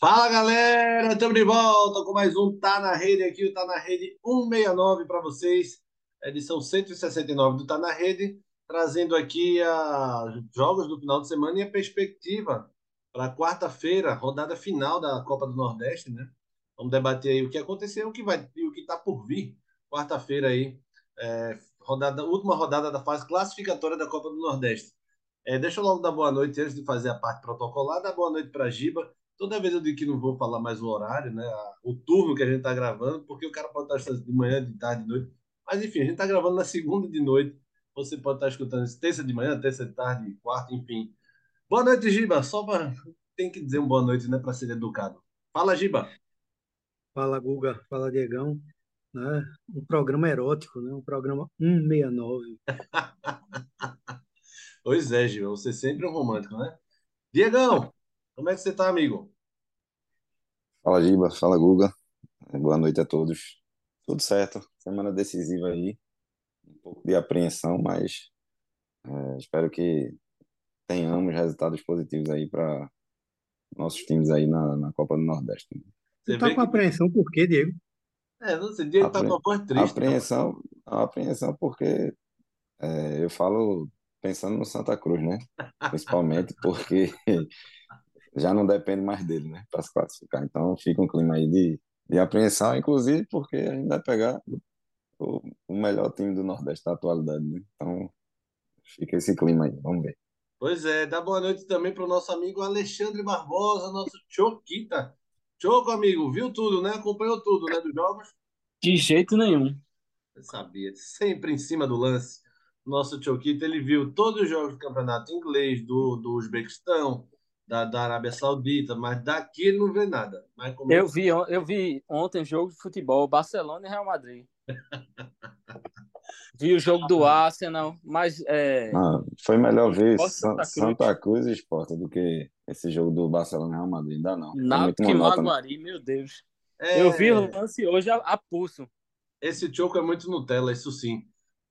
Fala galera, estamos de volta com mais um Tá na Rede aqui, o Tá na Rede 169 para vocês, edição 169 do Tá na Rede, trazendo aqui os jogos do final de semana e a perspectiva para quarta-feira, rodada final da Copa do Nordeste, né? Vamos debater aí o que aconteceu o que vai, e o que está por vir quarta-feira aí, é, rodada, última rodada da fase classificatória da Copa do Nordeste. É, deixa eu logo dar boa noite antes de fazer a parte protocolar, dar boa noite para Giba. Toda vez eu digo que não vou falar mais o horário, né? O turno que a gente está gravando, porque o cara pode estar de manhã, de tarde, de noite. Mas enfim, a gente está gravando na segunda de noite. Você pode estar escutando isso terça de manhã, terça de tarde, quarta, enfim. Boa noite, Giba. Só para. Tem que dizer um boa noite, né? Para ser educado. Fala, Giba. Fala, Guga. Fala, Diegão. Né? Um programa erótico, né? Um programa 169. pois é, Giba. Você sempre é um romântico, né? Diegão, como é que você tá, amigo? Fala, Giba. Fala, Guga. Boa noite a todos. Tudo certo. Semana decisiva aí. Um pouco de apreensão, mas é, espero que tenhamos resultados positivos aí para nossos times aí na, na Copa do Nordeste. Você tá com que... apreensão por quê, Diego? É, não sei, Diego tá com uma voz triste. Apreensão, não. apreensão porque é, eu falo pensando no Santa Cruz, né? Principalmente porque já não depende mais dele, né? Para se classificar. Então fica um clima aí de, de apreensão, inclusive porque a gente vai pegar o, o melhor time do Nordeste da atualidade, né? Então fica esse clima aí, vamos ver. Pois é, dá boa noite também para o nosso amigo Alexandre Barbosa, nosso Choquita. Choco, amigo, viu tudo, né? Acompanhou tudo, né, dos jogos? De jeito nenhum. Eu sabia, sempre em cima do lance. Nosso Choquita, ele viu todos os jogos do campeonato inglês, do, do Uzbequistão, da, da Arábia Saudita, mas daqui ele não vê nada. Mas eu, vi, eu vi ontem jogo de futebol, Barcelona e Real Madrid. Vi o jogo do Arsenal, mas. É... Ah, foi melhor ver Santa, Santa Cruz e Sport do que esse jogo do Barcelona e Real Madrid, ainda não. Nada que Maguari, meu Deus. É... Eu vi o lance hoje a, a pulso. Esse choco é muito Nutella, isso sim.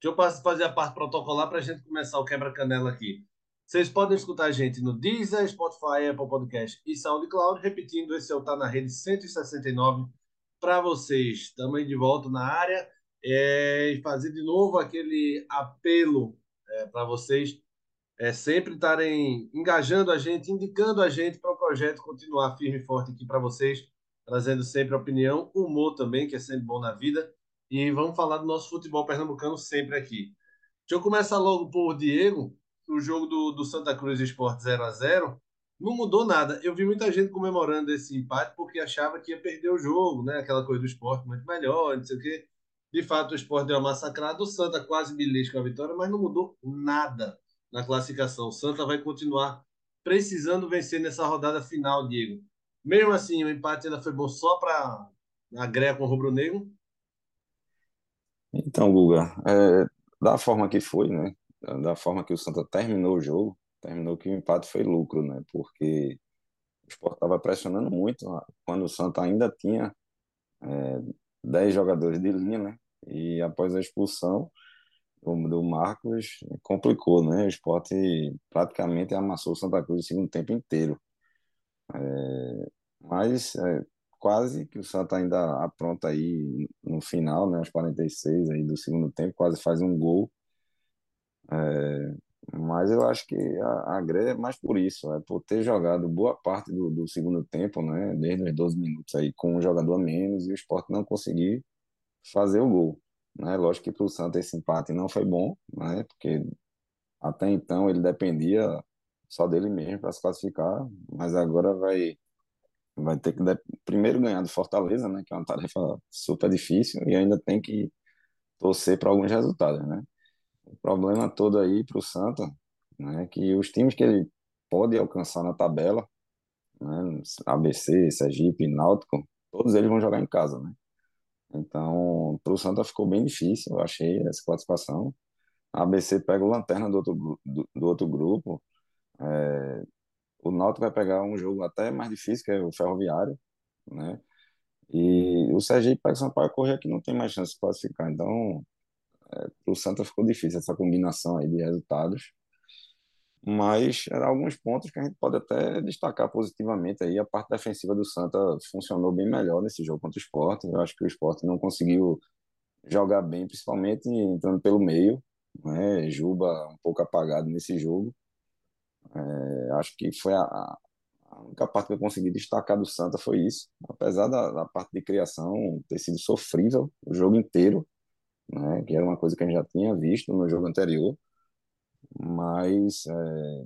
Deixa eu fazer a parte protocolar para a gente começar o quebra-canela aqui. Vocês podem escutar a gente no Deezer, Spotify, Apple Podcast e SoundCloud. Repetindo, esse é o Tá na Rede 169 para vocês. Estamos de volta na área é, e fazer de novo aquele apelo é, para vocês é, sempre estarem engajando a gente, indicando a gente para o projeto continuar firme e forte aqui para vocês, trazendo sempre opinião, humor também, que é sempre bom na vida. E vamos falar do nosso futebol pernambucano sempre aqui. Deixa eu começar logo por Diego, o jogo do, do Santa Cruz Esporte 0 a 0 não mudou nada. Eu vi muita gente comemorando esse empate porque achava que ia perder o jogo, né? Aquela coisa do esporte muito melhor, não sei o quê. De fato, o esporte deu uma massacrada. O Santa quase belisca a vitória, mas não mudou nada na classificação. O Santa vai continuar precisando vencer nessa rodada final, Diego. Mesmo assim, o empate ainda foi bom só para a greia com o Rubro Negro? Então, Guga, é, da forma que foi, né? Da forma que o Santa terminou o jogo, terminou que o empate foi lucro, né? Porque o Sport estava pressionando muito quando o Santa ainda tinha é, 10 jogadores de linha, né? E após a expulsão do, do Marcos, complicou, né? O esporte praticamente amassou o Santa Cruz o segundo tempo inteiro. É, mas é, quase que o Santa ainda apronta aí no final, né? Aos 46 aí do segundo tempo, quase faz um gol. É, mas eu acho que a, a é mais por isso, é por ter jogado boa parte do, do segundo tempo, né? Desde os 12 minutos aí, com um jogador a menos e o Sport não conseguir fazer o gol. Né? Lógico que para o Santos esse empate não foi bom, né? Porque até então ele dependia só dele mesmo para se classificar, mas agora vai vai ter que primeiro ganhar do Fortaleza, né? Que é uma tarefa super difícil e ainda tem que torcer para alguns resultados, né? O problema todo aí para o Santa, né, que os times que ele pode alcançar na tabela, né, ABC, Sergipe, Náutico, todos eles vão jogar em casa, né? Então, para o Santa ficou bem difícil, eu achei essa classificação. A ABC pega o Lanterna do outro, do, do outro grupo. É, o Náutico vai pegar um jogo até mais difícil, que é o Ferroviário, né? E o Sergipe pega o Sampaio Correia, que não tem mais chance de classificar. Então, é, para o Santa ficou difícil essa combinação aí de resultados. Mas eram alguns pontos que a gente pode até destacar positivamente aí. A parte defensiva do Santa funcionou bem melhor nesse jogo contra o Sport. Eu acho que o Sport não conseguiu jogar bem, principalmente entrando pelo meio. Né? Juba um pouco apagado nesse jogo. É, acho que foi a, a, única parte que eu consegui destacar do Santa foi isso. Apesar da, da parte de criação ter sido sofrível o jogo inteiro, né? que era uma coisa que a gente já tinha visto no jogo anterior. Mas é,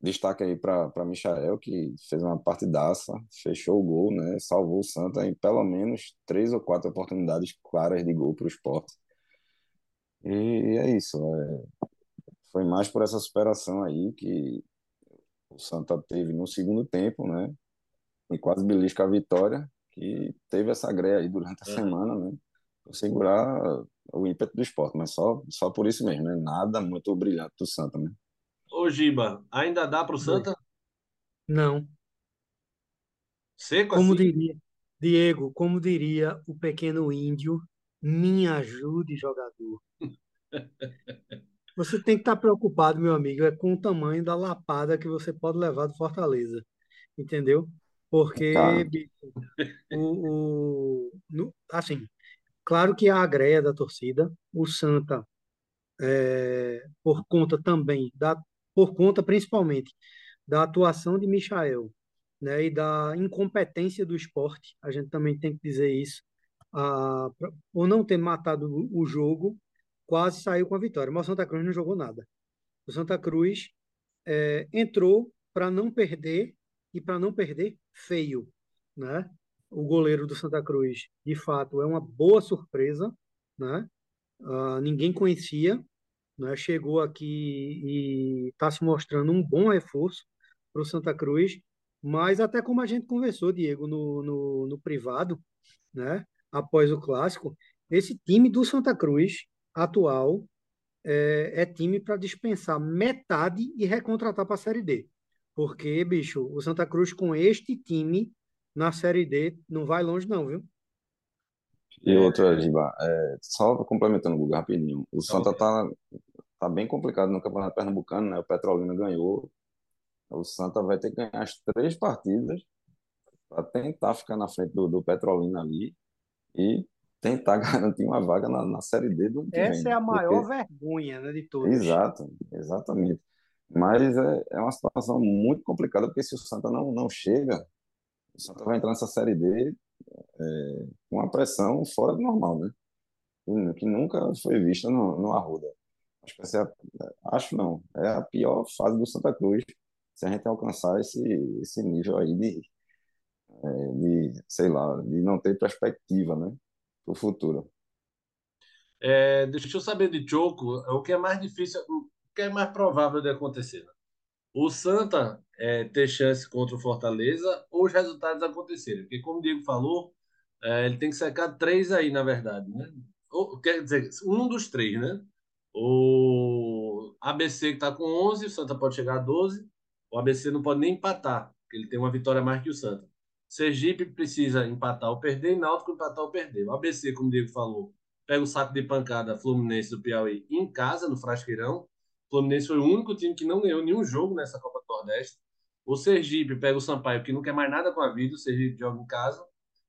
destaque aí para Michael, que fez uma partidaça, fechou o gol, né? salvou o Santa em pelo menos três ou quatro oportunidades claras de gol para o esporte. E é isso. É, foi mais por essa superação aí que o Santa teve no segundo tempo, né? E quase belisca a vitória, que teve essa greia aí durante a é. semana, né? Segurar o ímpeto do esporte, mas só, só por isso mesmo, né? Nada muito brilhante do Santa, né? Ô, Giba, ainda dá para o Santa? Não. Seco como assim? diria, Diego, como diria o pequeno índio, me ajude, jogador. Você tem que estar preocupado, meu amigo, é com o tamanho da lapada que você pode levar do Fortaleza. Entendeu? Porque, o, o no, assim, claro que a agreia da torcida, o Santa, é, por conta também, da, por conta principalmente da atuação de Michael, né, e da incompetência do esporte, a gente também tem que dizer isso, ah, por não ter matado o jogo quase saiu com a vitória, mas o Santa Cruz não jogou nada. O Santa Cruz é, entrou para não perder e para não perder feio, né? O goleiro do Santa Cruz, de fato, é uma boa surpresa, né? Uh, ninguém conhecia, né? Chegou aqui e está se mostrando um bom reforço para o Santa Cruz, mas até como a gente conversou, Diego, no, no, no privado, né? Após o clássico, esse time do Santa Cruz atual é, é time para dispensar metade e recontratar para a Série D. Porque, bicho, o Santa Cruz com este time na Série D não vai longe, não, viu? E outra, Giba, é, só complementando o Google rapidinho. O Santa tá, tá bem complicado no Campeonato Pernambucano, né? O Petrolina ganhou. O Santa vai ter que ganhar as três partidas para tentar ficar na frente do, do Petrolina ali e tentar garantir uma vaga na, na Série D do ano Essa vem, é a maior porque... vergonha né, de todas. Exato, exatamente. Mas é, é uma situação muito complicada, porque se o Santa não, não chega, o Santa vai entrar nessa Série D é, com uma pressão fora do normal, né? Que, nunca foi vista no, no Arruda. Acho que essa é a, acho não, é a pior fase do Santa Cruz se a gente alcançar esse, esse nível aí de, é, de, sei lá, de não ter perspectiva, né? para o futuro. É, deixa eu saber de Choco, o que é mais difícil, o que é mais provável de acontecer? Né? O Santa é, ter chance contra o Fortaleza ou os resultados acontecerem? Porque, como o Diego falou, é, ele tem que secar três aí, na verdade, né? Ou, quer dizer, um dos três, né? O ABC que está com 11, o Santa pode chegar a 12. O ABC não pode nem empatar, porque ele tem uma vitória mais que o Santa. Sergipe precisa empatar ou perder, e Náutico empatar ou perder. O ABC, como o Diego falou, pega o saco de pancada Fluminense do Piauí em casa, no Frasqueirão. O Fluminense foi o único time que não ganhou nenhum jogo nessa Copa do Nordeste. O Sergipe pega o Sampaio, que não quer mais nada com a vida, o Sergipe joga em casa.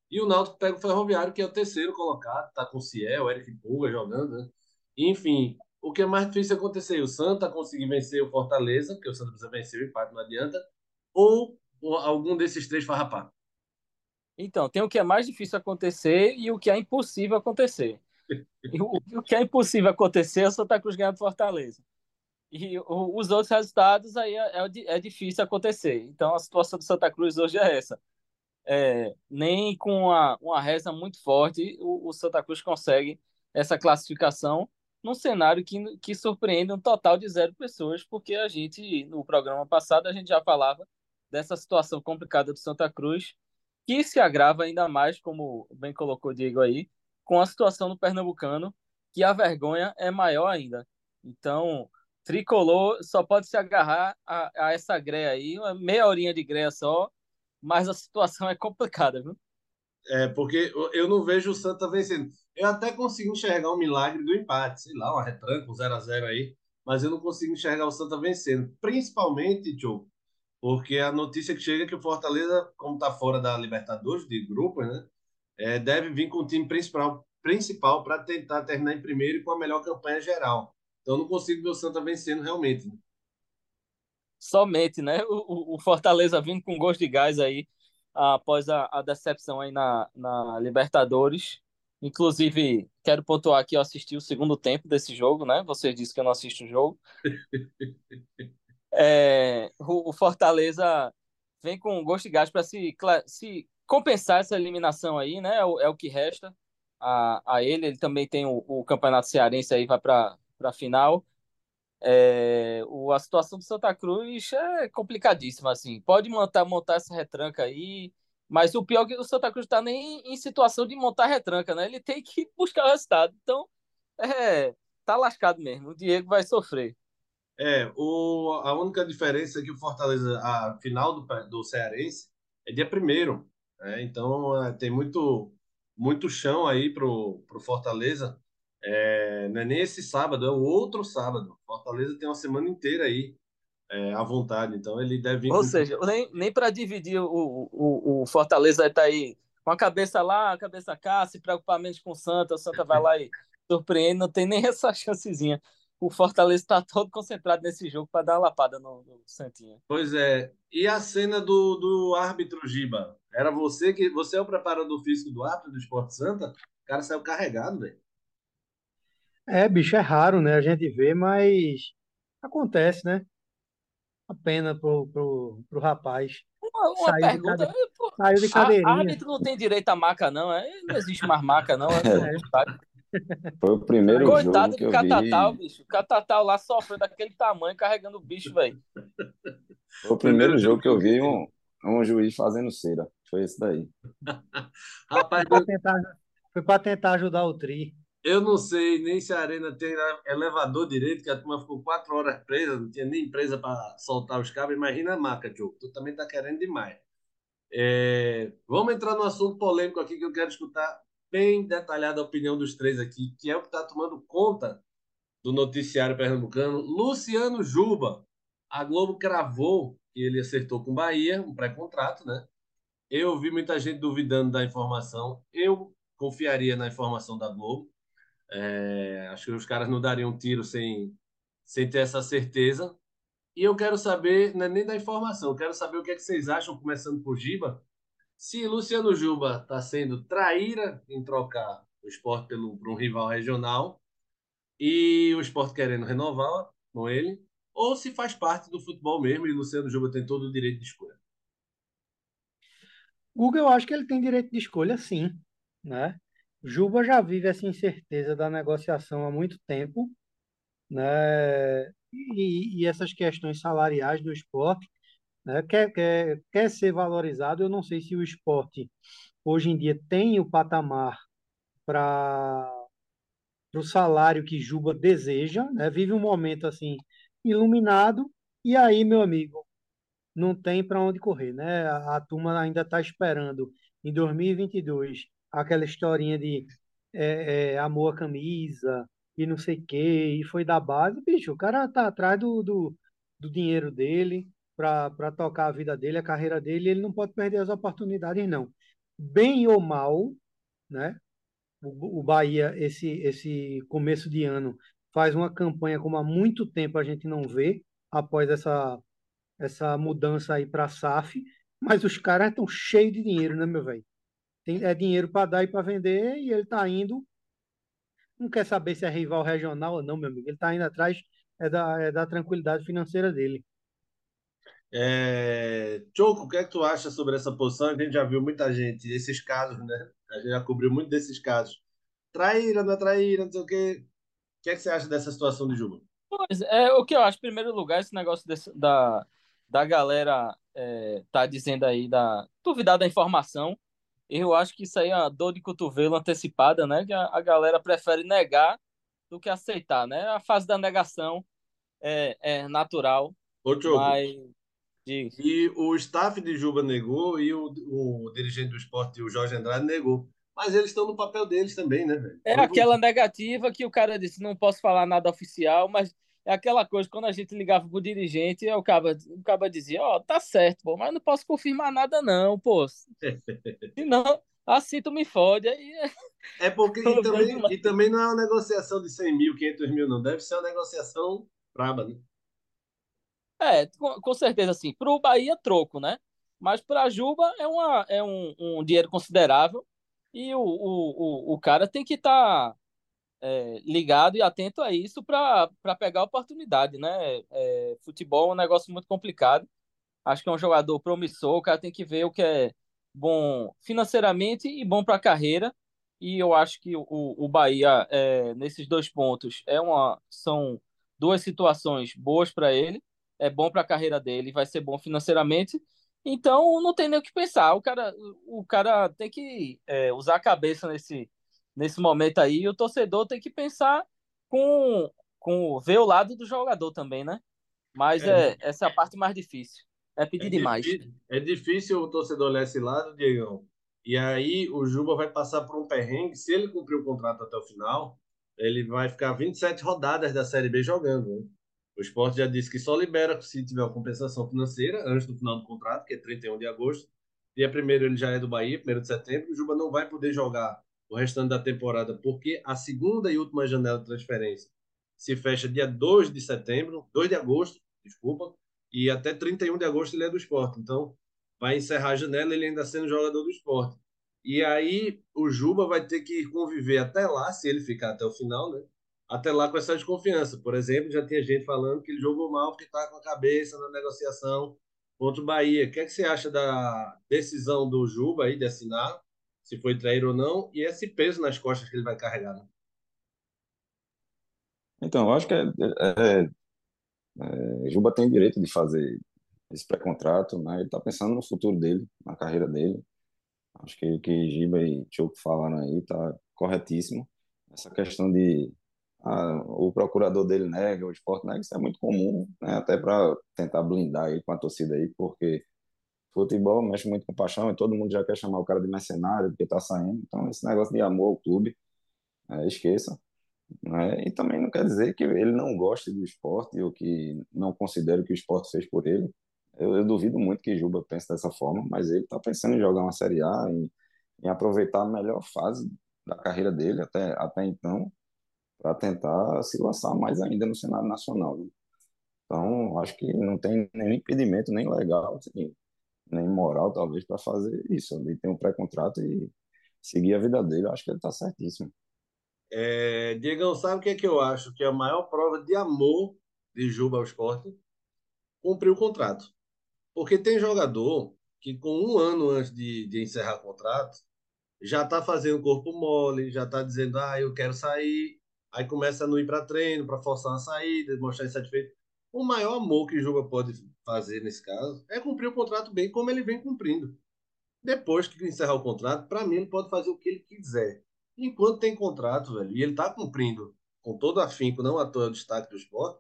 E o Náutico pega o Ferroviário, que é o terceiro colocado, tá com o Ciel, o Eric Pulga jogando, né? Enfim, o que é mais difícil acontecer? O Santa conseguir vencer o Fortaleza, porque o Santa precisa vencer o empate, não adianta, ou algum desses três farrapar. Então, tem o que é mais difícil acontecer e o que é impossível acontecer. o, o, que é impossível acontecer é o Santa Cruz ganhar do Fortaleza. E o, os outros resultados aí é, é, é, difícil acontecer. Então, a situação do Santa Cruz hoje é essa. É, nem com uma, uma reza muito forte o, o, Santa Cruz consegue essa classificação num cenário que, que surpreende um total de zero pessoas, porque a gente, no programa passado, a gente já falava dessa situação complicada do Santa Cruz que se agrava ainda mais, como bem colocou o Diego aí, com a situação do pernambucano, que a vergonha é maior ainda. Então, tricolor só pode se agarrar a, a essa greia aí, uma meia horinha de greia só, mas a situação é complicada, viu? É, porque eu não vejo o Santa vencendo. Eu até consigo enxergar um milagre do empate, sei lá, uma retranca, um 0x0 aí. mas eu não consigo enxergar o Santa vencendo. Principalmente, Tio, porque a notícia que chega é que o Fortaleza, como está fora da Libertadores, de grupos, né? É, deve vir com o time principal para tentar terminar em primeiro e com a melhor campanha geral. Então, não consigo ver o Santa vencendo realmente. Né? Somente, né? O, o, Fortaleza vindo com gosto de gás aí após a, a decepção aí na, na Libertadores. Inclusive, quero pontuar que eu assisti o segundo tempo desse jogo, né? Você disse que eu não assisto o jogo. é, o, o, Fortaleza vem com gosto de gás para se, se compensar essa eliminação aí, né? É o, é o que resta a, a ele. Ele também tem o, o Campeonato Cearense aí, vai para a final. É, o, a situação do Santa Cruz é complicadíssima, assim. Pode montar, montar essa retranca aí, mas o pior é que o Santa Cruz está nem em situação de montar retranca, né? Ele tem que buscar o resultado. Então, é, tá lascado mesmo. O Diego vai sofrer. É, o, a única diferença é que o Fortaleza, a final do, do Cearense é dia primeiro. Né? Então, é, tem muito, muito chão aí pro, pro Fortaleza. É, não é nem esse sábado, é o outro sábado. Fortaleza tem uma semana inteira aí é, à vontade, então ele deve. Ou seja, nem, nem para dividir o, o, o Fortaleza está aí com a cabeça lá, a cabeça cá, se preocupar menos com o Santa, o Santa vai lá e surpreende, não tem nem essa chancezinha. O Fortaleza está todo concentrado nesse jogo para dar uma lapada no, no Santinha. Pois é. E a cena do, do árbitro Giba? Era você que. Você é o preparador físico do árbitro do Esporte Santa? O cara saiu carregado, velho. É, bicho, é raro, né? A gente vê, mas acontece, né? A pena pro, pro, pro rapaz. Uma, uma saiu pergunta. De pô, saiu de cadeirinha. A, árbitro não tem direito a maca, não. É? Não existe mais maca, não. É. Foi o primeiro Coitado jogo que eu Catatal, vi. bicho. O Catatal lá sofrendo daquele tamanho, carregando o bicho, velho. Foi o primeiro jogo que eu vi um, um juiz fazendo cera. Foi esse daí. Rapaz, foi para tentar, foi tentar ajudar o Tri. Eu não sei nem se a arena tem elevador direito, que a turma ficou quatro horas presa, não tinha nem presa para soltar os cabos. Imagina a maca, Diogo. Tu também tá querendo demais. É... Vamos entrar no assunto polêmico aqui que eu quero escutar bem detalhada a opinião dos três aqui, que é o que está tomando conta do noticiário pernambucano. Luciano Juba. A Globo cravou que ele acertou com Bahia, um pré-contrato, né? Eu vi muita gente duvidando da informação. Eu confiaria na informação da Globo. É, acho que os caras não dariam um tiro sem, sem ter essa certeza. E eu quero saber, não é nem da informação, eu quero saber o que, é que vocês acham, começando por Giba, se Luciano Juba está sendo traíra em trocar o esporte pelo, por um rival regional e o esporte querendo renovar com ele, ou se faz parte do futebol mesmo e Luciano Juba tem todo o direito de escolha. Google, eu acho que ele tem direito de escolha, sim. Né? Juba já vive essa incerteza da negociação há muito tempo, né? E, e essas questões salariais do esporte, né? Quer, quer, quer ser valorizado. Eu não sei se o esporte hoje em dia tem o patamar para o salário que Juba deseja, né? Vive um momento assim iluminado e aí, meu amigo, não tem para onde correr, né? A, a turma ainda está esperando em 2022 aquela historinha de é, é, amor à camisa e não sei o quê, e foi da base, bicho, o cara tá atrás do, do, do dinheiro dele para tocar a vida dele, a carreira dele, ele não pode perder as oportunidades, não. Bem ou mal, né? O, o Bahia, esse, esse começo de ano, faz uma campanha como há muito tempo a gente não vê, após essa, essa mudança aí para a SAF, mas os caras estão cheios de dinheiro, né, meu velho? Tem, é dinheiro para dar e para vender, e ele está indo. Não quer saber se é rival regional ou não, meu amigo. Ele está indo atrás é da, é da tranquilidade financeira dele. É... Choco, o que é que tu acha sobre essa posição? A gente já viu muita gente, esses casos, né? A gente já cobriu muito desses casos. Traíra, não é traíra, não sei o quê. O que é que você acha dessa situação de Juba? Pois é, o que eu acho, em primeiro lugar, esse negócio desse, da, da galera é, tá dizendo aí, da duvidar da informação. Eu acho que isso aí é uma dor de cotovelo antecipada, né? Que a, a galera prefere negar do que aceitar, né? A fase da negação é, é natural. Ô, Diogo, mas... E o staff de Juba negou e o, o dirigente do esporte, o Jorge Andrade, negou. Mas eles estão no papel deles também, né, velho? É aquela negativa que o cara disse, não posso falar nada oficial, mas é aquela coisa, quando a gente ligava pro dirigente, o cara, o cara dizia, ó, oh, tá certo, pô, mas não posso confirmar nada não, pô. Se não, assim tu me fode. Aí... É porque, e também, e também não é uma negociação de 100 mil, 500 mil, não. Deve ser uma negociação braba, né? É, com, com certeza, assim, pro Bahia, troco, né? Mas para a Juba é, uma, é um, um dinheiro considerável e o, o, o, o cara tem que estar tá, é, ligado e atento a isso para pegar a oportunidade, né? É, futebol é um negócio muito complicado. Acho que é um jogador promissor, o cara tem que ver o que é bom financeiramente e bom para a carreira. E eu acho que o, o Bahia, é, nesses dois pontos, é uma, são duas situações boas para ele. É bom para a carreira dele, vai ser bom financeiramente então não tem nem o que pensar. O cara, o cara tem que é, usar a cabeça nesse, nesse momento aí. E o torcedor tem que pensar com, com ver o lado do jogador também, né? Mas é, é essa é a parte mais difícil. É pedir é demais. Difícil, é difícil o torcedor olhar esse lado, Diego. E aí o Juba vai passar por um perrengue. Se ele cumprir o contrato até o final, ele vai ficar 27 rodadas da Série B jogando. Né? O esporte já disse que só libera se tiver uma compensação financeira antes do final do contrato, que é 31 de agosto. Dia 1 ele já é do Bahia, 1 de setembro. O Juba não vai poder jogar o restante da temporada, porque a segunda e última janela de transferência se fecha dia 2 de setembro, 2 de agosto, desculpa, e até 31 de agosto ele é do esporte. Então, vai encerrar a janela ele ainda sendo jogador do esporte. E aí o Juba vai ter que conviver até lá, se ele ficar até o final, né? até lá com essa desconfiança. Por exemplo, já tinha gente falando que ele jogou mal porque está com a cabeça na negociação contra o Bahia. O que, é que você acha da decisão do Juba aí de assinar, se foi trair ou não, e esse peso nas costas que ele vai carregar? Né? Então, eu acho que é, é, é, Juba tem direito de fazer esse pré-contrato, né? Ele está pensando no futuro dele, na carreira dele. Acho que o que Giba e Choco falaram aí está corretíssimo. Essa questão de a, o procurador dele nega, o esporte nega, isso é muito comum, né? até para tentar blindar ele com a torcida aí, porque futebol mexe muito com paixão e todo mundo já quer chamar o cara de mercenário porque tá saindo, então esse negócio de amor ao clube, é, esqueça. Né? E também não quer dizer que ele não goste do esporte ou que não considere o que o esporte fez por ele. Eu, eu duvido muito que Juba pense dessa forma, mas ele está pensando em jogar uma Série A, em, em aproveitar a melhor fase da carreira dele até, até então para tentar se lançar mais ainda no cenário nacional. Né? Então, acho que não tem nenhum impedimento, nem legal, assim, nem moral, talvez, para fazer isso. Ele tem um pré-contrato e seguir a vida dele. acho que ele está certíssimo. É, Diego, sabe o que, é que eu acho que é a maior prova de amor de Juba ao esporte? Cumprir o contrato. Porque tem jogador que, com um ano antes de, de encerrar o contrato, já está fazendo corpo mole, já está dizendo, ah, eu quero sair, Aí começa a não ir para treino, para forçar uma saída, mostrar insatisfeito. O maior amor que Juba pode fazer nesse caso é cumprir o contrato bem como ele vem cumprindo. Depois que encerrar o contrato, para mim ele pode fazer o que ele quiser. Enquanto tem contrato, velho, e ele tá cumprindo com todo afinco, não à toa o destaque do esporte,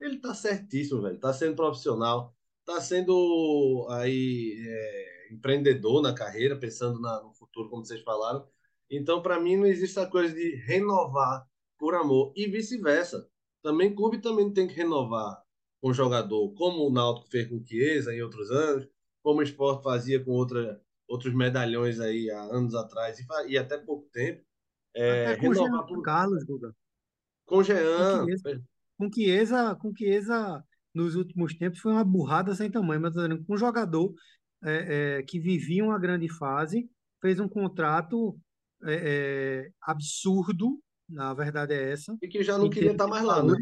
ele tá certíssimo, velho. Tá sendo profissional, tá sendo aí é, empreendedor na carreira, pensando na, no futuro, como vocês falaram. Então, para mim, não existe a coisa de renovar por amor e vice-versa. Também clube também tem que renovar com o jogador, como o Náutico fez com o Chiesa em outros anos, como o Sport fazia com outra, outros medalhões aí há anos atrás e, e até pouco tempo. É, até com renovar por... Carlos, Guga. Com Jean. Com Chiesa, com Chiesa, nos últimos tempos foi uma burrada sem tamanho, mas com um jogador é, é, que vivia uma grande fase, fez um contrato é, é absurdo na verdade é essa. E que já não queria estar mais lá, né?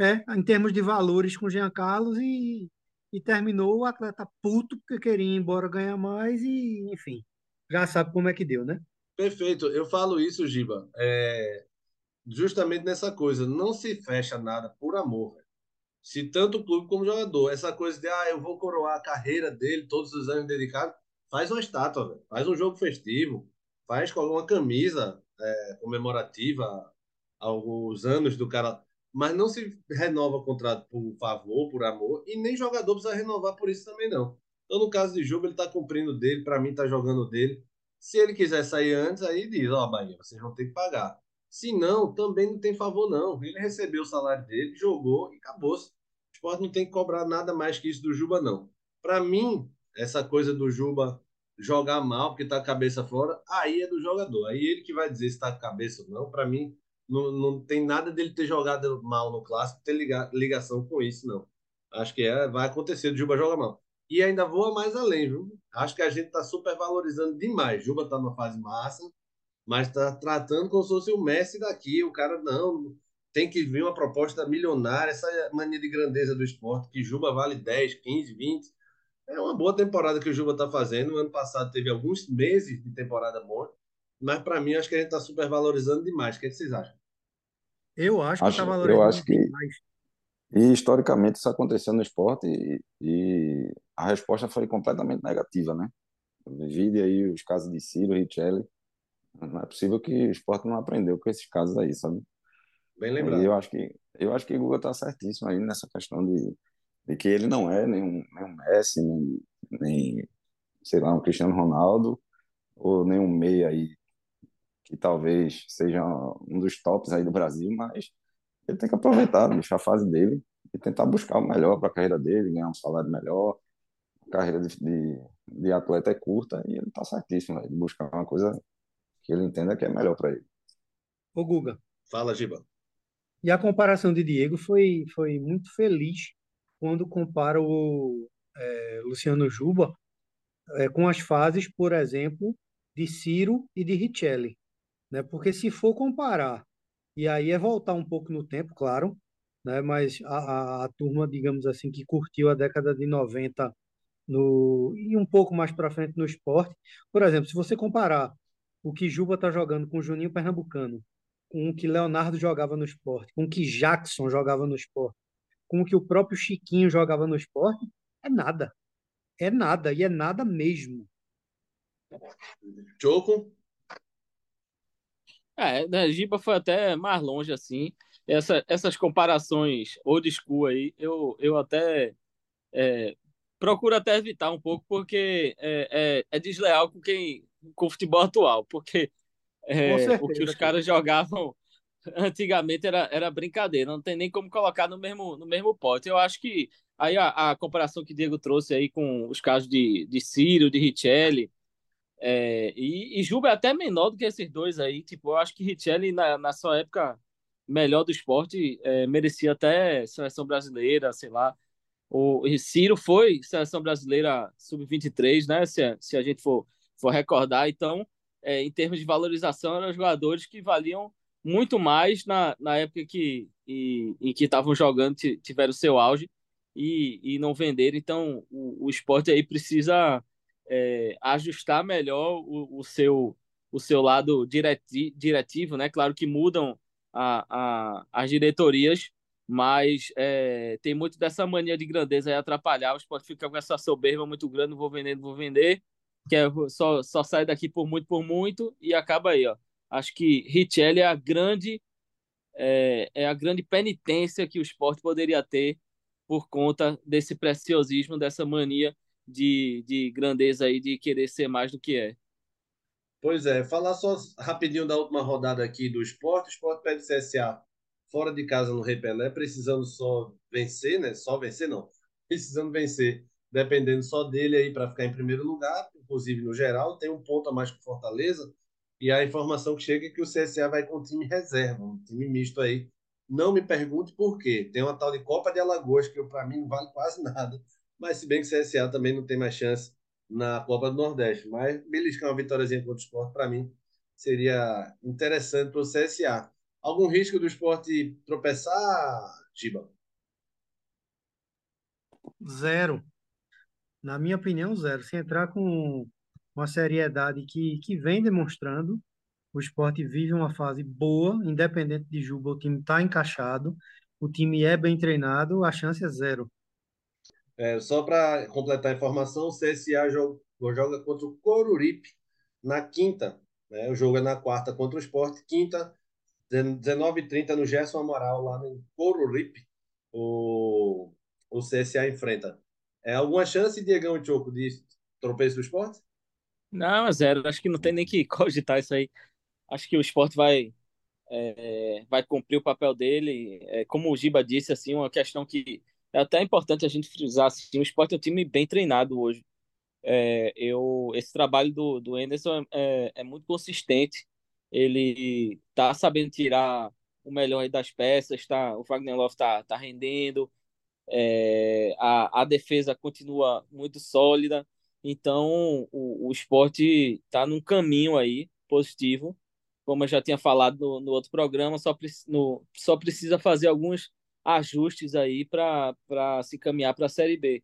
É, em termos de valores com o Jean Carlos e, e terminou o atleta puto porque queria ir embora ganhar mais e, enfim, já sabe como é que deu, né? Perfeito. Eu falo isso, Giba, é, justamente nessa coisa. Não se fecha nada por amor. Se tanto o clube como o jogador, essa coisa de, ah, eu vou coroar a carreira dele, todos os anos dedicados, faz uma estátua, faz um jogo festivo, faz com uma camisa, é, comemorativa alguns anos do cara, mas não se renova contrato por favor, por amor, e nem jogador precisa renovar por isso também não. Então, no caso de jogo, ele está cumprindo dele, para mim, está jogando dele. Se ele quiser sair antes, aí diz: Ó, oh, Bahia, vocês vão ter que pagar. Se não, também não tem favor, não. Ele recebeu o salário dele, jogou e acabou-se. O esporte não tem que cobrar nada mais que isso do Juba, não. Para mim, essa coisa do Juba jogar mal porque tá a cabeça fora, aí é do jogador. Aí ele que vai dizer se tá a cabeça ou não. Para mim, não, não tem nada dele ter jogado mal no clássico, ter ligação com isso, não. Acho que é, vai acontecer, o Juba joga mal. E ainda voa mais além, viu? Acho que a gente está super valorizando demais. Juba está numa fase massa, mas está tratando como se fosse o Messi daqui. O cara, não, tem que vir uma proposta milionária, essa mania de grandeza do esporte, que Juba vale 10, 15, 20. É uma boa temporada que o Juba está fazendo. No ano passado teve alguns meses de temporada boa, mas para mim acho que a gente está super valorizando demais. O que, é que vocês acham? Eu acho que está valorizando eu acho que... demais. E historicamente isso aconteceu no esporte e, e a resposta foi completamente negativa, né? Vide aí os casos de Ciro, Richelli. Não é possível que o esporte não aprendeu com esses casos aí, sabe? Bem lembrado. E eu acho que eu acho que o Guga está certíssimo aí nessa questão de, de que ele não é nenhum, nenhum Messi, nem, nem, sei lá, um Cristiano Ronaldo, ou nenhum meia aí que talvez seja um dos tops aí do Brasil, mas ele tem que aproveitar, deixar a fase dele e tentar buscar o melhor para a carreira dele, ganhar um salário melhor. A carreira de, de, de atleta é curta e ele está certíssimo, de buscar uma coisa que ele entenda que é melhor para ele. Ô Guga. Fala, Giba. E a comparação de Diego foi, foi muito feliz quando compara o é, Luciano Juba é, com as fases, por exemplo, de Ciro e de Richelli. Né? Porque se for comparar e aí é voltar um pouco no tempo, claro, né? Mas a, a, a turma, digamos assim, que curtiu a década de 90 no, e um pouco mais para frente no esporte. Por exemplo, se você comparar o que Juba está jogando com o Juninho Pernambucano, com o que Leonardo jogava no esporte, com o que Jackson jogava no esporte, com o que o próprio Chiquinho jogava no esporte, é nada. É nada, e é nada mesmo. Choco? É, né, Giba foi até mais longe assim. Essa, essas comparações old school aí, eu, eu até é, procuro até evitar um pouco, porque é, é, é desleal com quem com o futebol atual, porque é, certeza, o que os caras jogavam antigamente era, era brincadeira, não tem nem como colocar no mesmo, no mesmo pote. Eu acho que aí a, a comparação que o Diego trouxe aí com os casos de, de Ciro, de Richelli, é, e, e Juba é até menor do que esses dois aí. Tipo, eu acho que Richelli, na, na sua época melhor do esporte, é, merecia até seleção brasileira, sei lá. O Ciro foi seleção brasileira sub-23, né? Se, se a gente for, for recordar. Então, é, em termos de valorização, eram jogadores que valiam muito mais na, na época que, e, em que estavam jogando, tiveram seu auge e, e não venderam. Então, o, o esporte aí precisa é, ajustar melhor o, o, seu, o seu lado direti, diretivo, né? Claro que mudam a, a, as diretorias, mas é, tem muito dessa mania de grandeza aí atrapalhar. O esporte fica com essa soberba muito grande, vou vender, vou vender, que é, só, só sai daqui por muito, por muito, e acaba aí, ó. Acho que Richelli é a grande é, é a grande penitência que o esporte poderia ter por conta desse preciosismo, dessa mania de, de grandeza aí, de querer ser mais do que é. Pois é, falar só rapidinho da última rodada aqui do esporte. O esporte pede CSA fora de casa no Rei Pelé, precisando só vencer, né? Só vencer, não. Precisando vencer, dependendo só dele aí para ficar em primeiro lugar, inclusive no geral, tem um ponto a mais que Fortaleza. E a informação que chega é que o CSA vai com time reserva, um time misto aí. Não me pergunte por quê. Tem uma tal de Copa de Alagoas, que para mim não vale quase nada mas se bem que o CSA também não tem mais chance na Copa do Nordeste. Mas beliscar uma vitóriazinha contra o esporte, para mim, seria interessante para o CSA. Algum risco do esporte tropeçar, Giba? Zero. Na minha opinião, zero. Se entrar com uma seriedade que, que vem demonstrando, o esporte vive uma fase boa, independente de Juba, o time está encaixado, o time é bem treinado, a chance é zero. É, só para completar a informação, o CSA joga, joga contra o Coruripe na quinta. Né? O jogo é na quarta contra o Esporte. Quinta, 19h30 no Gerson Amaral, lá no Coruripe, o, o CSA enfrenta. É alguma chance, Diegão e Choco, de tropeço do esporte? Não, é zero. Acho que não tem nem que cogitar isso aí. Acho que o esporte vai, é, vai cumprir o papel dele. É, como o Giba disse, assim, uma questão que é até importante a gente frisar, assim, o esporte é um time bem treinado hoje. É, eu, esse trabalho do, do Anderson é, é muito consistente. Ele tá sabendo tirar o melhor das peças, tá, o Wagner Love tá, tá rendendo, é, a, a defesa continua muito sólida. Então, o, o esporte está num caminho aí positivo. Como eu já tinha falado no, no outro programa, só, no, só precisa fazer alguns ajustes aí para se caminhar para a Série B.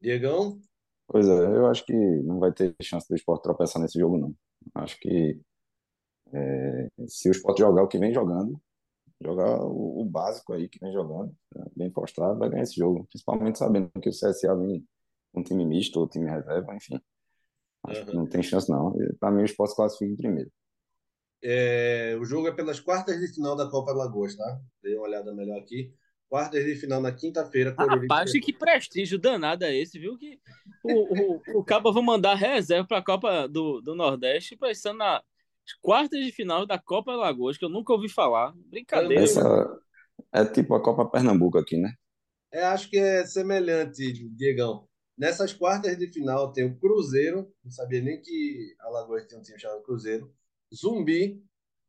Diegão? Pois é, eu acho que não vai ter chance do esporte tropeçar nesse jogo, não. Acho que é, se o esporte jogar o que vem jogando, jogar o, o básico aí que vem jogando, né, bem postado, vai ganhar esse jogo. Principalmente sabendo que o CSA vem um time misto ou time reserva, enfim. Acho uhum. que não tem chance, não. Para mim, o esporte classifica em primeiro. É, o jogo é pelas quartas de final da Copa Lagoas, tá? Dei uma olhada melhor aqui. Quartas de final na quinta-feira. Rapaz, que prestígio danado é esse, viu? Que o, o, o Cabo vai mandar reserva para a Copa do, do Nordeste, pensando na quartas de final da Copa Lagoas, que eu nunca ouvi falar. Brincadeira. Essa é tipo a Copa Pernambuco aqui, né? É, acho que é semelhante, Diegão. Nessas quartas de final tem o Cruzeiro, não sabia nem que a Lagoas tinha um time chamado Cruzeiro, Zumbi,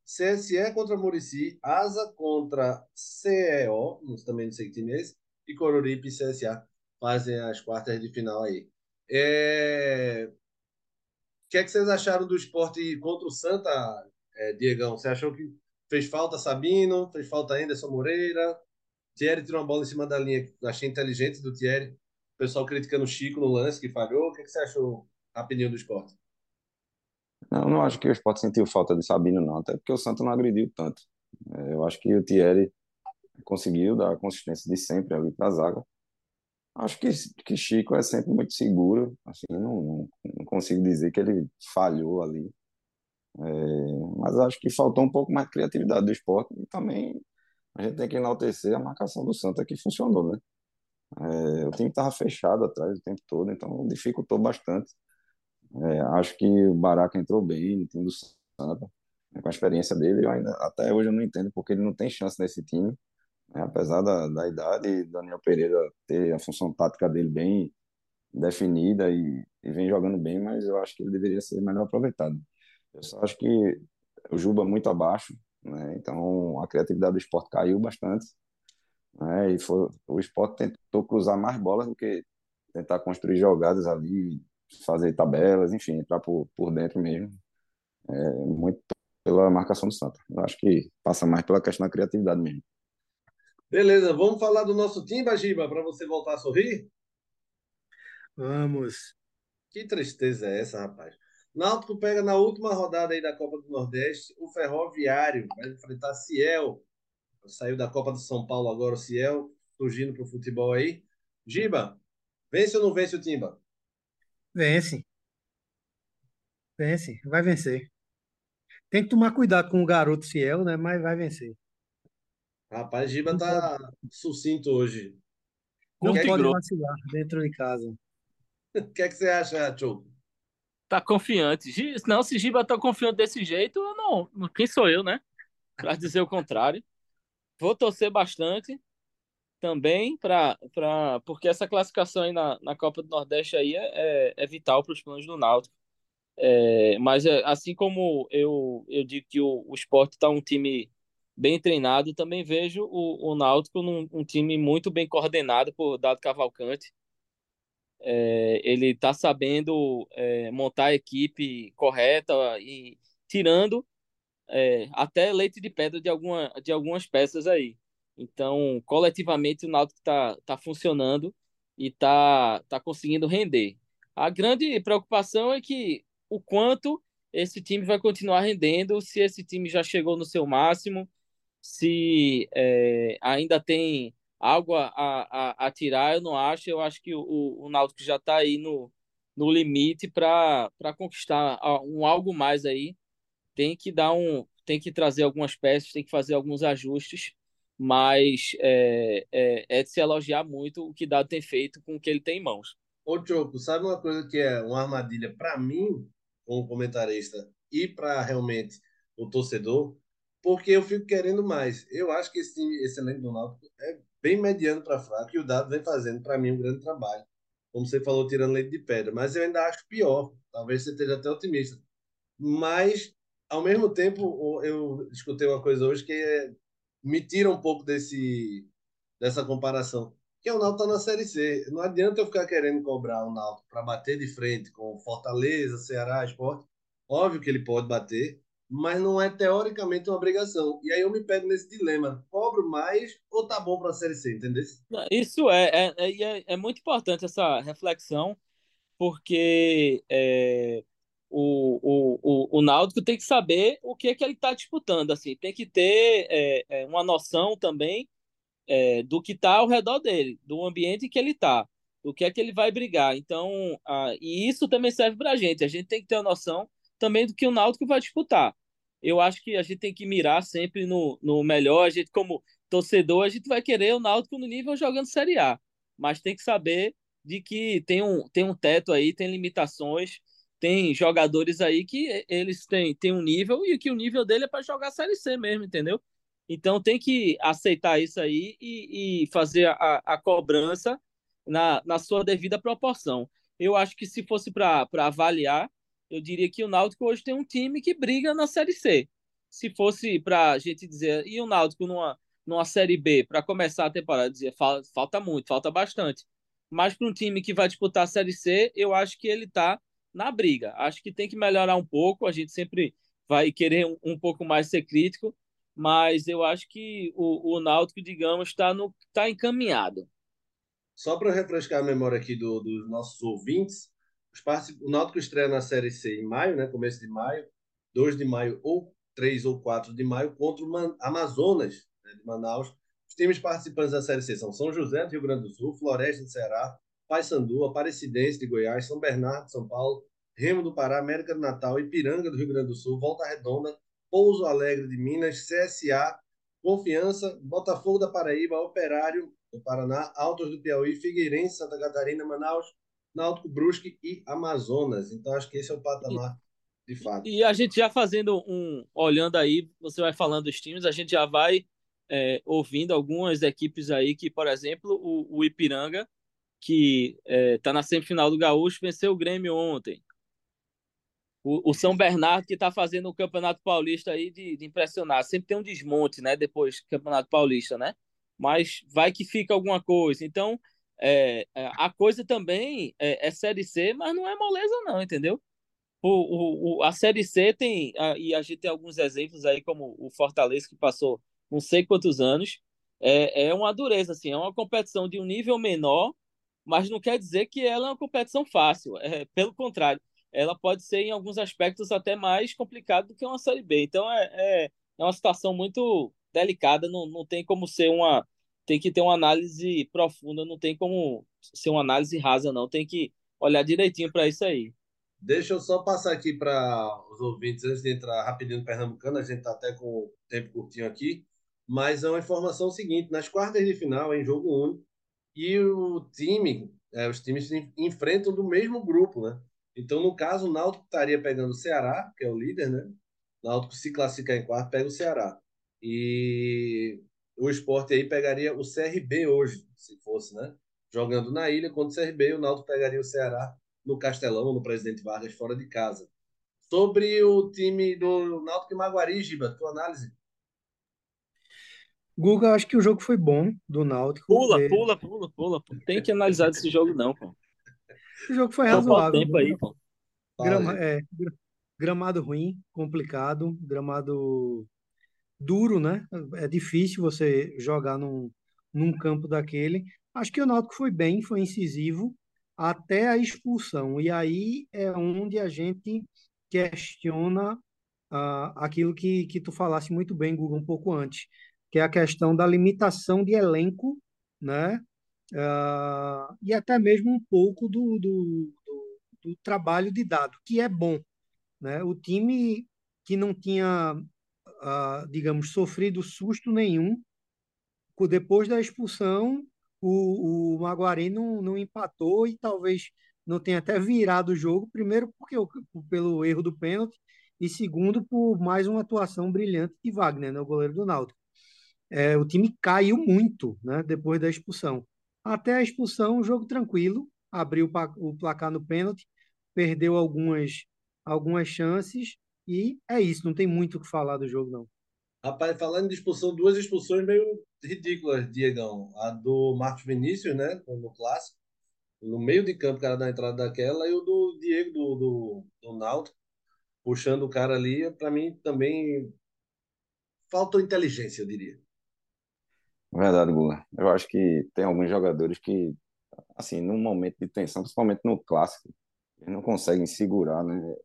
CSE contra Murici, Asa contra CEO, também não sei que time é esse, e Coruripe e CSA fazem as quartas de final aí. É... O que é que vocês acharam do esporte contra o Santa, é, Diegão? Você achou que fez falta Sabino, fez falta Anderson Moreira? Thierry tirou uma bola em cima da linha, achei inteligente do Thierry pessoal criticando o Chico no lance que falhou. O que, é que você achou rapidinho do esporte? Não, não acho que o esporte sentiu falta de Sabino, não, até porque o Santos não agrediu tanto. É, eu acho que o Thierry conseguiu dar a consistência de sempre ali para a zaga. Acho que, que Chico é sempre muito seguro, assim, não, não, consigo dizer que ele falhou ali. É, mas acho que faltou um pouco mais de criatividade do esporte e também a gente tem que enaltecer a marcação do Santa que funcionou, né? É, o time estava fechado atrás o tempo todo, então dificultou bastante. É, acho que o Baraca entrou bem no time do Santa, né, com a experiência dele. Eu ainda, até hoje eu não entendo porque ele não tem chance nesse time, né, apesar da, da idade Daniel Pereira ter a função tática dele bem definida e, e, vem jogando bem, mas eu acho que ele deveria ser melhor aproveitado. Eu só acho que o Juba muito abaixo, né, então a criatividade do esporte caiu bastante. Né? E foi, o esporte tentou cruzar mais bolas do que tentar construir jogadas ali, fazer tabelas, enfim, entrar por, por dentro mesmo. É, muito pela marcação do Santa. Eu acho que passa mais pela questão da criatividade mesmo. Beleza, vamos falar do nosso time, Bajiba, para você voltar a sorrir? Vamos. Que tristeza é essa, rapaz? Náutico pega na última rodada aí da Copa do Nordeste o Ferroviário, vai enfrentar Ciel Saiu da Copa do São Paulo agora o Ciel, surgindo para o futebol aí. Giba, vence ou não vence o Timba? Vence. Vence, vai vencer. Tem que tomar cuidado com o garoto Ciel, né? Mas vai vencer. Rapaz, Giba tá sucinto hoje. Não que pode que... vacilar dentro de casa. O que é que você acha, Tchou? Tá confiante. Não, se Giba tá confiante desse jeito, eu não. Quem sou eu, né? Para dizer o contrário. Vou torcer bastante também para porque essa classificação aí na, na Copa do Nordeste aí é, é, é vital para os planos do Náutico. É, mas é, assim como eu, eu digo que o, o esporte está um time bem treinado, também vejo o, o Náutico num um time muito bem coordenado por Dado Cavalcante. É, ele está sabendo é, montar a equipe correta e tirando é, até leite de pedra de, alguma, de algumas peças aí. Então, coletivamente, o Náutico está tá funcionando e está tá conseguindo render. A grande preocupação é que o quanto esse time vai continuar rendendo, se esse time já chegou no seu máximo, se é, ainda tem algo a, a, a, tirar, eu não acho. Eu acho que o, o Náutico já está aí no, no limite para conquistar um algo mais aí tem que dar um, tem que trazer algumas peças, tem que fazer alguns ajustes, mas é, é, é de se elogiar muito o que Dado tem feito com o que ele tem em mãos. Ô, Choco, sabe uma coisa que é uma armadilha para mim, como comentarista, e para realmente o torcedor, porque eu fico querendo mais. Eu acho que esse time, esse elenco do Náutico é bem mediano para fraco e o Dado vem fazendo, para mim, um grande trabalho. Como você falou, tirando leite de pedra. Mas eu ainda acho pior. Talvez você esteja até otimista. Mas, ao mesmo tempo, eu escutei uma coisa hoje que é, me tira um pouco desse, dessa comparação. Que é o Náutico tá na Série C. Não adianta eu ficar querendo cobrar o Náutico para bater de frente com Fortaleza, Ceará, Esporte. Óbvio que ele pode bater, mas não é teoricamente uma obrigação. E aí eu me pego nesse dilema: cobro mais ou tá bom para a Série C, entendeu? Isso é, é, é, é, muito importante essa reflexão, porque é, o, o, o, o Náutico tem que saber o que é que ele está disputando, assim, tem que ter é, é uma noção também é, do que está ao redor dele, do ambiente que ele está, do que é que ele vai brigar. Então, a, e isso também serve para a gente. A gente tem que ter a noção também do que o Náutico vai disputar eu acho que a gente tem que mirar sempre no, no melhor. A gente, como torcedor, a gente vai querer o Náutico no nível jogando Série A, mas tem que saber de que tem um, tem um teto aí, tem limitações, tem jogadores aí que eles têm, têm um nível e que o nível dele é para jogar Série C mesmo, entendeu? Então tem que aceitar isso aí e, e fazer a, a cobrança na, na sua devida proporção. Eu acho que se fosse para avaliar, eu diria que o Náutico hoje tem um time que briga na Série C. Se fosse para a gente dizer, e o Náutico numa, numa Série B, para começar a temporada, dizer, falta, falta muito, falta bastante. Mas para um time que vai disputar a Série C, eu acho que ele está na briga. Acho que tem que melhorar um pouco, a gente sempre vai querer um, um pouco mais ser crítico, mas eu acho que o, o Náutico, digamos, está tá encaminhado. Só para refrescar a memória aqui do, dos nossos ouvintes, o Náutico estreia na Série C em maio, né? Começo de maio, 2 de maio ou 3 ou 4 de maio contra o Amazonas né, de Manaus. Os times participantes da Série C são São José do Rio Grande do Sul, Floresta de Ceará, Paysandu, Aparecidense de Goiás, São Bernardo de São Paulo, Remo do Pará, América do Natal, Ipiranga do Rio Grande do Sul, Volta Redonda, Pouso Alegre de Minas, CSA, Confiança, Botafogo da Paraíba, Operário do Paraná, Altos do Piauí, Figueirense, Santa Catarina, Manaus, Náutico, Brusque e Amazonas. Então acho que esse é o patamar de fato. E a gente já fazendo um, olhando aí, você vai falando dos times, a gente já vai é, ouvindo algumas equipes aí que, por exemplo, o, o Ipiranga, que está é, tá na semifinal do Gaúcho, venceu o Grêmio ontem. O, o São Bernardo, que está fazendo o Campeonato Paulista aí de, de, impressionar. Sempre tem um desmonte, né? Depois do Campeonato Paulista, né? Mas vai que fica alguma coisa. Então, é, é, a coisa também é, é, Série C, mas não é moleza, não, entendeu? O, o, a Série C tem, a, e a gente tem alguns exemplos aí, como o Fortaleza, que passou não sei quantos anos, é, é uma dureza, assim, é uma competição de um nível menor, mas não quer dizer que ela é uma competição fácil, é, pelo contrário, ela pode ser, em alguns aspectos, até mais complicada do que uma Série B. Então, é, é, é uma situação muito delicada, não, não tem como ser uma tem que ter uma análise profunda, não tem como ser uma análise rasa, não. Tem que olhar direitinho para isso aí. Deixa eu só passar aqui para os ouvintes, antes de entrar rapidinho no Pernambucano, a gente está até com o tempo curtinho aqui, mas é uma informação seguinte: nas quartas de final, em jogo único, e o time, é, os times enfrentam do mesmo grupo, né? Então, no caso, o Náutico estaria pegando o Ceará, que é o líder, né? O Náutico se classificar em quarto, pega o Ceará. E o esporte aí pegaria o CRB hoje, se fosse, né? Jogando na ilha contra o CRB, o Náutico pegaria o Ceará no Castelão, no Presidente Vargas, fora de casa. Sobre o time do Náutico e Maguari, Giba, tua análise? Guga, acho que o jogo foi bom do Náutico. Pula, pula, pula, pula. Tem que analisar esse jogo não, pô. O jogo foi razoável. Tempo aí, pô. Grama, é, gramado ruim, complicado, gramado duro, né? É difícil você jogar num, num campo daquele. Acho que o Náutico foi bem, foi incisivo até a expulsão. E aí é onde a gente questiona uh, aquilo que, que tu falasse muito bem, Google, um pouco antes, que é a questão da limitação de elenco, né? Uh, e até mesmo um pouco do, do, do, do trabalho de dado, que é bom. Né? O time que não tinha uh, digamos, sofrido susto nenhum. Depois da expulsão, o, o Maguari não, não empatou e talvez não tenha até virado o jogo, primeiro porque pelo erro do pênalti e segundo por mais uma atuação brilhante de Wagner, né, o goleiro do Náutico. É, o time caiu muito né, depois da expulsão. Até a expulsão, jogo tranquilo, abriu o placar no pênalti, perdeu algumas, algumas chances e é isso, não tem muito o que falar do jogo, não. Rapaz, falando de expulsão, duas expulsões meio ridículas, Diegão. A do Marcos Vinícius, né, no clássico, no meio de campo, cara da entrada daquela, e o do Diego, do, do, do puxando o cara ali, para mim também faltou inteligência, eu diria. Verdade, Gula. Eu acho que tem alguns jogadores que, assim, num momento de tensão, principalmente no clássico, eles não conseguem segurar, né?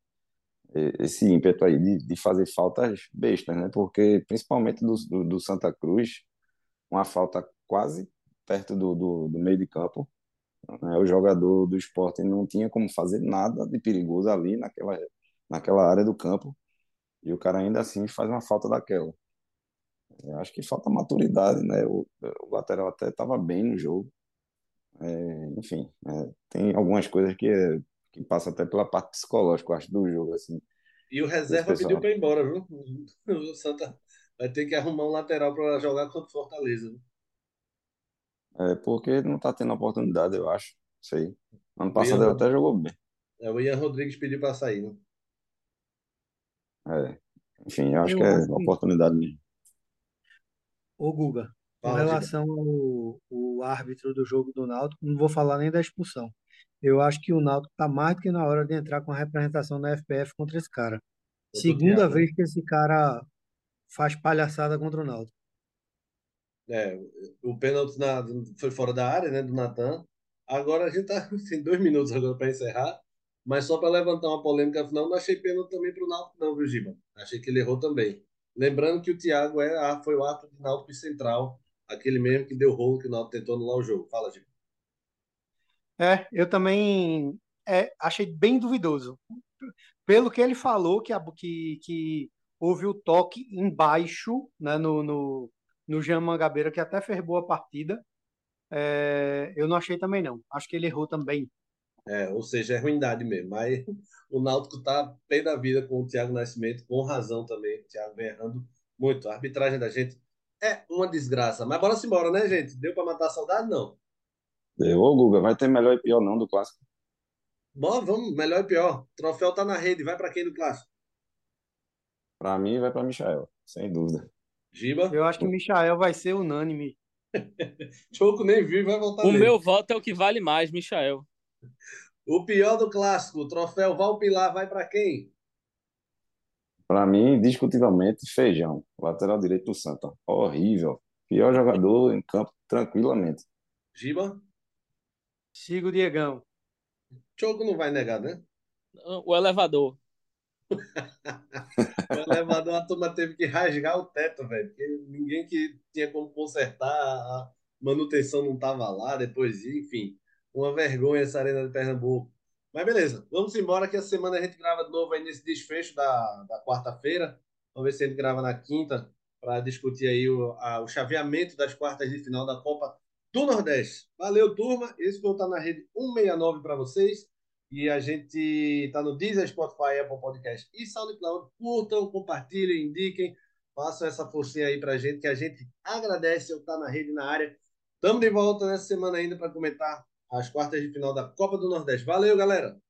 Esse ímpeto aí de, de fazer faltas bestas, né? Porque, principalmente do, do, do Santa Cruz, uma falta quase perto do, do, do meio de campo, né? o jogador do esporte não tinha como fazer nada de perigoso ali naquela, naquela área do campo, e o cara ainda assim faz uma falta daquela. Eu acho que falta maturidade, né? O, o lateral até estava bem no jogo. É, enfim, é, tem algumas coisas que, que passam até pela parte psicológica, eu acho, do jogo. Assim, e o reserva pediu para ir embora, viu? O Santa vai ter que arrumar um lateral para jogar contra o Fortaleza. Viu? É porque não está tendo oportunidade, eu acho. Sei. Ano passado ele até jogou bem. É, o Ian Rodrigues pediu para sair, né? É. Enfim, eu acho eu que é oportunidade mesmo. Ô, Guga, com relação ao, ao árbitro do jogo do Náutico, não vou falar nem da expulsão. Eu acho que o Náutico está mais do que na hora de entrar com a representação da FPF contra esse cara. Segunda vez que esse cara faz palhaçada contra o Náutico. É, o pênalti na, foi fora da área, né, do Natan. Agora a gente tá tem dois minutos agora para encerrar, mas só para levantar uma polêmica final, não achei pênalti também para o Náutico, não, viu, Giba? Achei que ele errou também. Lembrando que o Thiago é, foi o ato de Náutico Central, aquele mesmo que deu rolo que o Náutico tentou anular o jogo. Fala, Giba. É, eu também é, achei bem duvidoso. Pelo que ele falou, que, que, que houve o toque embaixo, né, no, no, no Jean Mangabeira, que até fez boa partida. É, eu não achei também, não. Acho que ele errou também. É, ou seja, é ruindade mesmo. Mas o Náutico tá bem da vida com o Thiago Nascimento, com razão também. O Thiago vem errando muito. A arbitragem da gente é uma desgraça. Mas bora se embora, né, gente? Deu para matar a saudade? Não. Deu, ô Guga, vai ter melhor e pior não do clássico. Bom, vamos, melhor e pior. O troféu tá na rede, vai para quem do clássico? Para mim, vai para Michael, sem dúvida. Giba? Eu acho que Michael vai ser unânime. Choco nem viu vai voltar O meu voto é o que vale mais, Michael. O pior do clássico, o troféu Valpilar vai para quem? Para mim, discutivelmente, Feijão, lateral direito do Santa. Horrível. Pior jogador em campo, tranquilamente. Giba? Sigo o Diegão. Choco não vai negar, né? O elevador. o elevador, a turma teve que rasgar o teto, velho. Porque ninguém que tinha como consertar, a manutenção não tava lá, depois, enfim. Uma vergonha essa arena de Pernambuco. Mas beleza, vamos embora que a semana a gente grava de novo aí nesse desfecho da, da quarta-feira. Vamos ver se a gente grava na quinta para discutir aí o, a, o chaveamento das quartas de final da Copa do Nordeste. Valeu, turma. Esse foi o Tá na Rede 169 para vocês. E a gente tá no Deezer, Spotify, Apple Podcast e SoundCloud. Curtam, compartilhem, indiquem, façam essa forcinha aí pra gente, que a gente agradece eu estar na rede, na área. Estamos de volta nessa semana ainda para comentar as quartas de final da Copa do Nordeste. Valeu, galera!